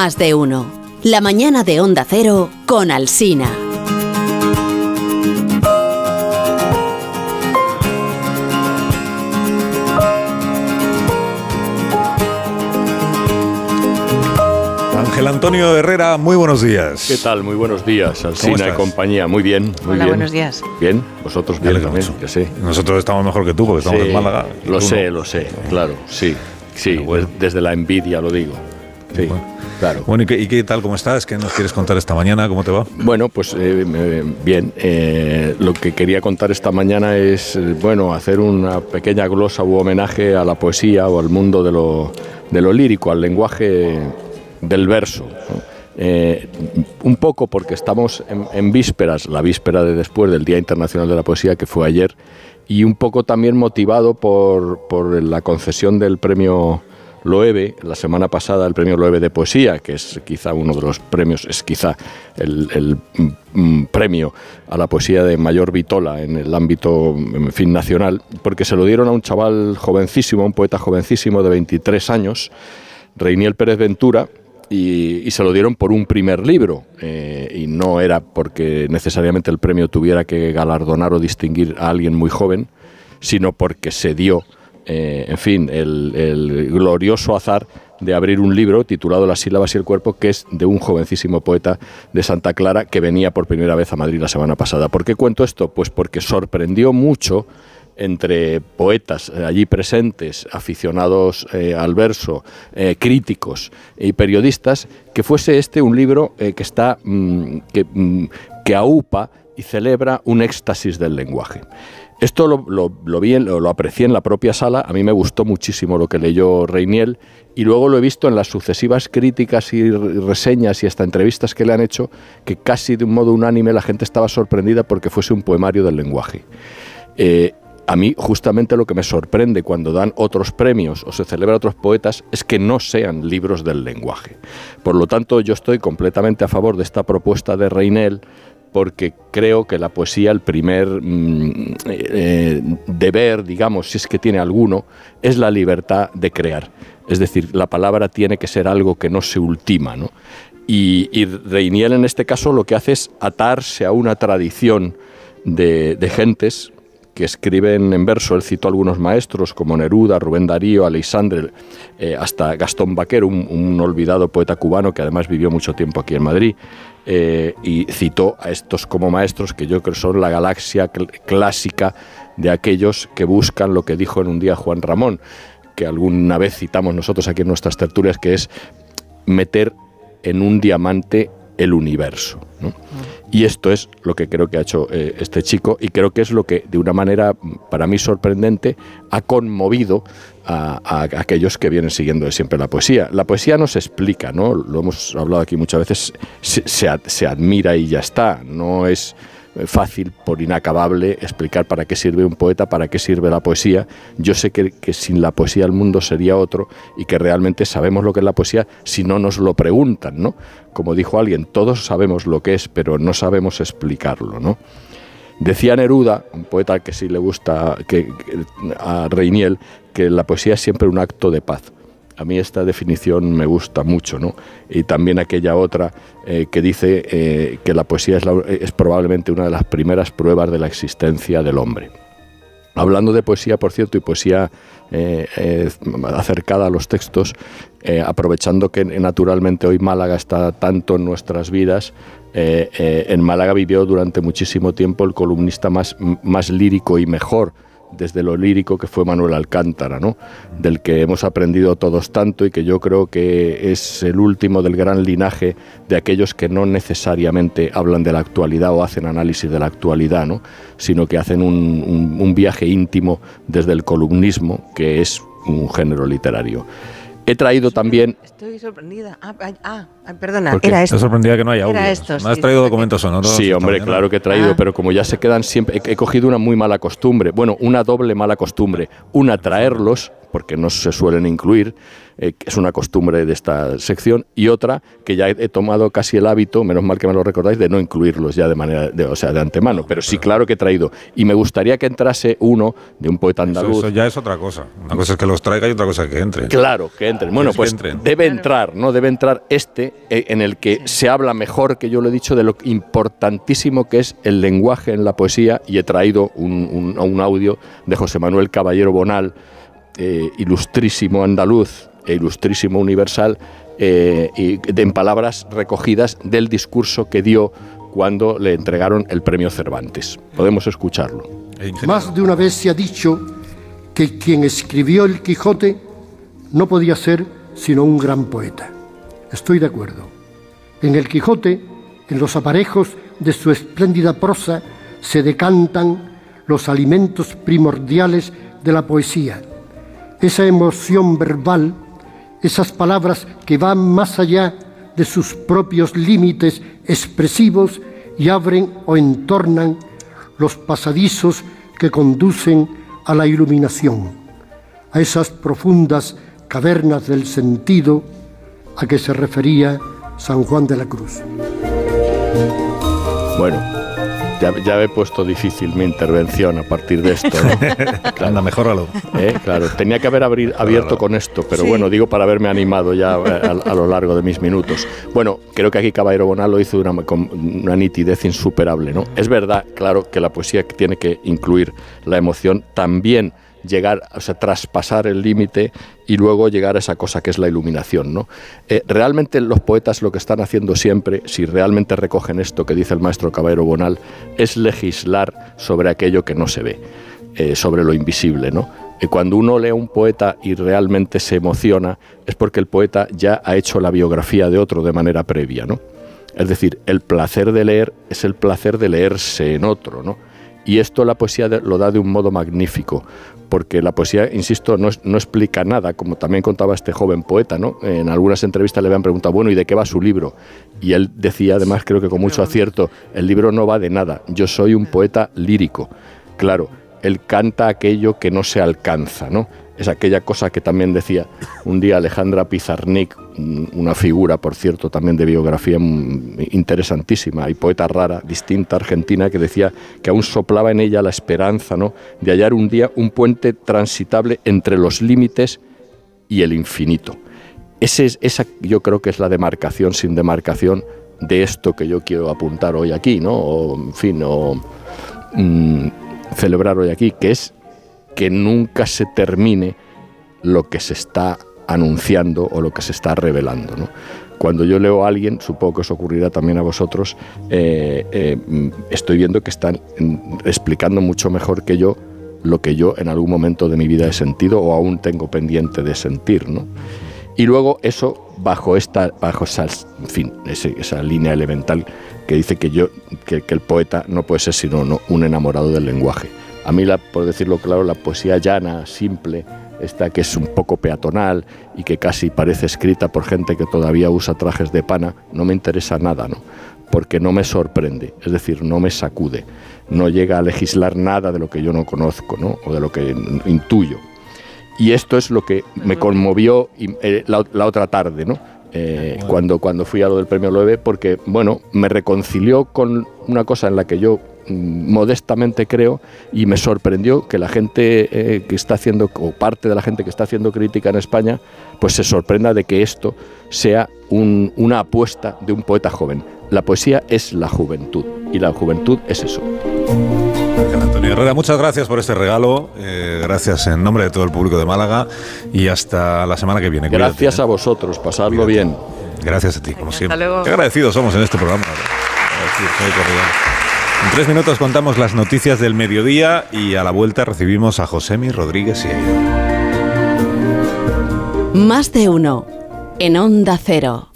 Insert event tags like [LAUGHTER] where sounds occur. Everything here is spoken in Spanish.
Más de uno. La mañana de Onda Cero con Alsina. Ángel Antonio Herrera, muy buenos días. ¿Qué tal? Muy buenos días, Alsina y compañía. Muy bien, muy Hola, bien. buenos días. Bien, vosotros bien también, que sí. Nosotros estamos mejor que tú porque estamos Sí, en Málaga. Lo sé, no. lo sé, claro, sí. Sí, bueno. desde la envidia lo digo. Sí, Bueno. claro. Bueno, ¿y qué, y qué tal? ¿Cómo estás? ¿Qué nos quieres contar esta mañana? ¿Cómo te va? Bueno, pues eh, bien. eh, lo que quería contar esta mañana es, bueno, hacer una pequeña glosa u homenaje a la poesía o al mundo de lo, de lo lírico, al lenguaje del verso. ¿no? Eh, un poco porque estamos en, en vísperas, la víspera de después del Día Internacional de la Poesía, que fue ayer, y un poco también motivado por, por la concesión del premio Loewe, la semana pasada el premio Loewe de Poesía, que es quizá uno de los premios, es quizá el, mm, mm, premio a la poesía de mayor vitola en el ámbito en fin, nacional, porque se lo dieron a un chaval jovencísimo, un poeta jovencísimo de 23 años, Reiniel Pérez Ventura, y, y se lo dieron por un primer libro, eh, y no era porque necesariamente el premio tuviera que galardonar o distinguir a alguien muy joven, sino porque se dio, eh, en fin, el, glorioso azar de abrir un libro titulado Las sílabas y el cuerpo, que es de un jovencísimo poeta de Santa Clara que venía por primera vez a Madrid la semana pasada. ¿Por qué cuento esto? Pues porque sorprendió mucho entre poetas eh, allí presentes, aficionados eh, al verso, críticos y periodistas, que fuese este un libro que está mm, que, mm, que aupa y celebra un éxtasis del lenguaje. Esto lo, lo- lo vi, lo, aprecié en la propia sala, a mí me gustó muchísimo lo que leyó Reiniel y luego lo he visto en las sucesivas críticas y re- reseñas y hasta entrevistas que le han hecho, que casi de un modo unánime la gente estaba sorprendida porque fuese un poemario del lenguaje. Eh, a mí justamente lo que me sorprende cuando dan otros premios o se celebran otros poetas es que no sean libros del lenguaje. Por lo tanto, yo estoy completamente a favor de esta propuesta de Reinel porque creo que la poesía, el primer mm, eh, deber, digamos, si es que tiene alguno, es la libertad de crear. Es decir, la palabra tiene que ser algo que no se ultima, ¿no? Y, y Reiniel en este caso lo que hace es atarse a una tradición de, de gentes que escriben en verso. Él citó algunos maestros como Neruda, Rubén Darío, Alexandre, eh, hasta Gastón Vaquero, un, olvidado poeta cubano que además vivió mucho tiempo aquí en Madrid. eh, y citó a estos como maestros que yo creo son la galaxia cl- clásica de aquellos que buscan lo que dijo en un día Juan Ramón, que alguna vez citamos nosotros aquí en nuestras tertulias, que es meter en un diamante el universo. Y esto es lo que creo que ha hecho eh, este chico y creo que es lo que de una manera mm, para mí sorprendente ha conmovido a, aquellos que vienen siguiendo de siempre la poesía. La poesía no se explica, ¿no? lo hemos hablado aquí muchas veces, se, se se admira y ya está, no es fácil por inacabable explicar para qué sirve un poeta, para qué sirve la poesía. Yo sé que, sin la poesía el mundo sería otro y que realmente sabemos lo que es la poesía si no nos lo preguntan, ¿no? Como dijo alguien, todos sabemos lo que es, pero no sabemos explicarlo, ¿no? Decía Neruda, un poeta que sí le gusta que- a Reiniel, que la poesía es siempre un acto de paz. A mí esta definición me gusta mucho, ¿no? Y también aquella otra eh, que dice eh, que la poesía es, probablemente una de las primeras pruebas de la existencia del hombre. Hablando de poesía, por cierto, y poesía eh, acercada a los textos, aprovechando que naturalmente hoy Málaga está tanto en nuestras vidas, en Málaga vivió durante muchísimo tiempo el columnista más, más lírico y mejor desde lo lírico que fue Manuel Alcántara, ¿no? del que hemos aprendido todos tanto y que yo creo que es el último del gran linaje de aquellos que no necesariamente hablan de la actualidad o hacen análisis de la actualidad, ¿no? sino que hacen un, un- un viaje íntimo desde el columnismo, que es un género literario. He traído también Estoy sorprendida. Ah, ah, perdona, era esto. Te sorprendía que no haya audio. Esto, ¿No has sí. traído documentos sonoros? Sí, hombre, mañana? claro que he traído, Ah. pero como ya se quedan siempre, he, he cogido una muy mala costumbre, bueno, una doble mala costumbre. Una, traerlos porque no se suelen incluir, eh, que es una costumbre de esta sección, y otra que ya he, tomado casi el hábito, menos mal que me lo recordáis, de no incluirlos ya de manera, de, o sea, de antemano, pero sí claro que he traído. Y me gustaría que entrase uno de un poeta andaluz. Eso, ya es otra cosa. Una cosa es que los traiga y otra cosa es que entre. Claro, que entren. Bueno, pues debe entrar, ¿no? Debe entrar este eh, en el que se habla mejor, que yo lo he dicho, de lo importantísimo que es el lenguaje en la poesía y he traído un, un, audio de José Manuel Caballero Bonal, eh, ilustrísimo andaluz, e ilustrísimo universal, eh, y en palabras recogidas del discurso que dio cuando le entregaron el premio Cervantes. Podemos escucharlo. Más de una vez se ha dicho que quien escribió el Quijote no podía ser sino un gran poeta. Estoy de acuerdo. En el Quijote, en los aparejos de su espléndida prosa, se decantan los alimentos primordiales de la poesía. Esa emoción verbal esas palabras que van más allá de sus propios límites expresivos y abren o entornan los pasadizos que conducen a la iluminación, a esas profundas cavernas del sentido a que se refería San Juan de la Cruz. Bueno, ya, he puesto difícil mi intervención a partir de esto. ¿no? [LAUGHS] Anda, mejóralo. ¿Eh? Claro, tenía que haber abierto con esto, pero bueno, digo para haberme animado ya eh, a, lo largo de mis minutos. Bueno, creo que aquí Caballero Bonal lo hizo una, con una nitidez insuperable. ¿no? Es verdad, claro, que la poesía tiene que incluir la emoción también llegar, o sea, traspasar el límite y luego llegar a esa cosa que es la iluminación. ¿no? Eh, realmente los poetas lo que están haciendo siempre, si realmente recogen esto que dice el maestro Caballero Bonal, es legislar sobre aquello que no se ve, eh, sobre lo invisible. ¿no? cuando uno lee a un poeta y realmente se emociona, es porque el poeta ya ha hecho la biografía de otro de manera previa. ¿no? Es decir, el placer de leer es el placer de leerse en otro, ¿no? Y esto la poesía lo da de un modo magnífico, porque la poesía, insisto, no, no, explica nada, como también contaba este joven poeta, ¿no? En algunas entrevistas le habían preguntado, bueno, ¿y de qué va su libro? Y él decía, además, creo que con mucho acierto, el libro no va de nada, yo soy un poeta lírico. Claro, él canta aquello que no se alcanza, ¿no? Es aquella cosa que también decía un día Alejandra Pizarnik, una figura, por cierto, también de biografía interesantísima y poeta rara, distinta, argentina, que decía que aún soplaba en ella la esperanza ¿no? de hallar un día un puente transitable entre los límites y el infinito. Ese es, esa yo creo que es la demarcación sin demarcación de esto que yo quiero apuntar hoy aquí, ¿no? O, en fin, o mm, celebrar hoy aquí, que es que nunca se termine lo que se está anunciando o lo que se está revelando. Cuando yo leo a alguien, supongo que os ocurrirá también a vosotros, eh, eh, estoy viendo que están explicando mucho mejor que yo lo que yo en algún momento de mi vida he sentido o aún tengo pendiente de sentir. Y luego eso bajo esta, bajo esa, en fin, esa línea elemental que dice que yo, que el poeta no puede ser sino un enamorado del lenguaje. A mí, la, por decirlo claro, la poesía llana, simple, esta que es un poco peatonal y que casi parece escrita por gente que todavía usa trajes de pana, no me interesa nada, ¿no? Porque no me sorprende, es decir, no me sacude, no llega a legislar nada de lo que yo no conozco, ¿no? O de lo que intuyo. Y esto es lo que me conmovió eh, la, otra tarde, ¿no? Eh, cuando, cuando fui a lo del premio Loewe, porque, bueno, me reconcilió con una cosa en la que yo modestamente creo, y me sorprendió que la gente eh, que está haciendo, o parte de la gente que está haciendo crítica en España, pues se sorprenda de que esto sea una apuesta de un poeta joven. La poesía es la juventud, y la juventud es eso. Antonio Herrera, muchas gracias por este regalo, eh, gracias en nombre de todo el público de Málaga, y hasta la semana que viene. Gracias ¿eh? a vosotros, pasadlo bien. Gracias a ti, como siempre. Qué agradecidos somos en este programa. En tres minutos contamos las noticias del mediodía y a la vuelta recibimos a Josemi Rodríguez y Más de uno en Onda Cero.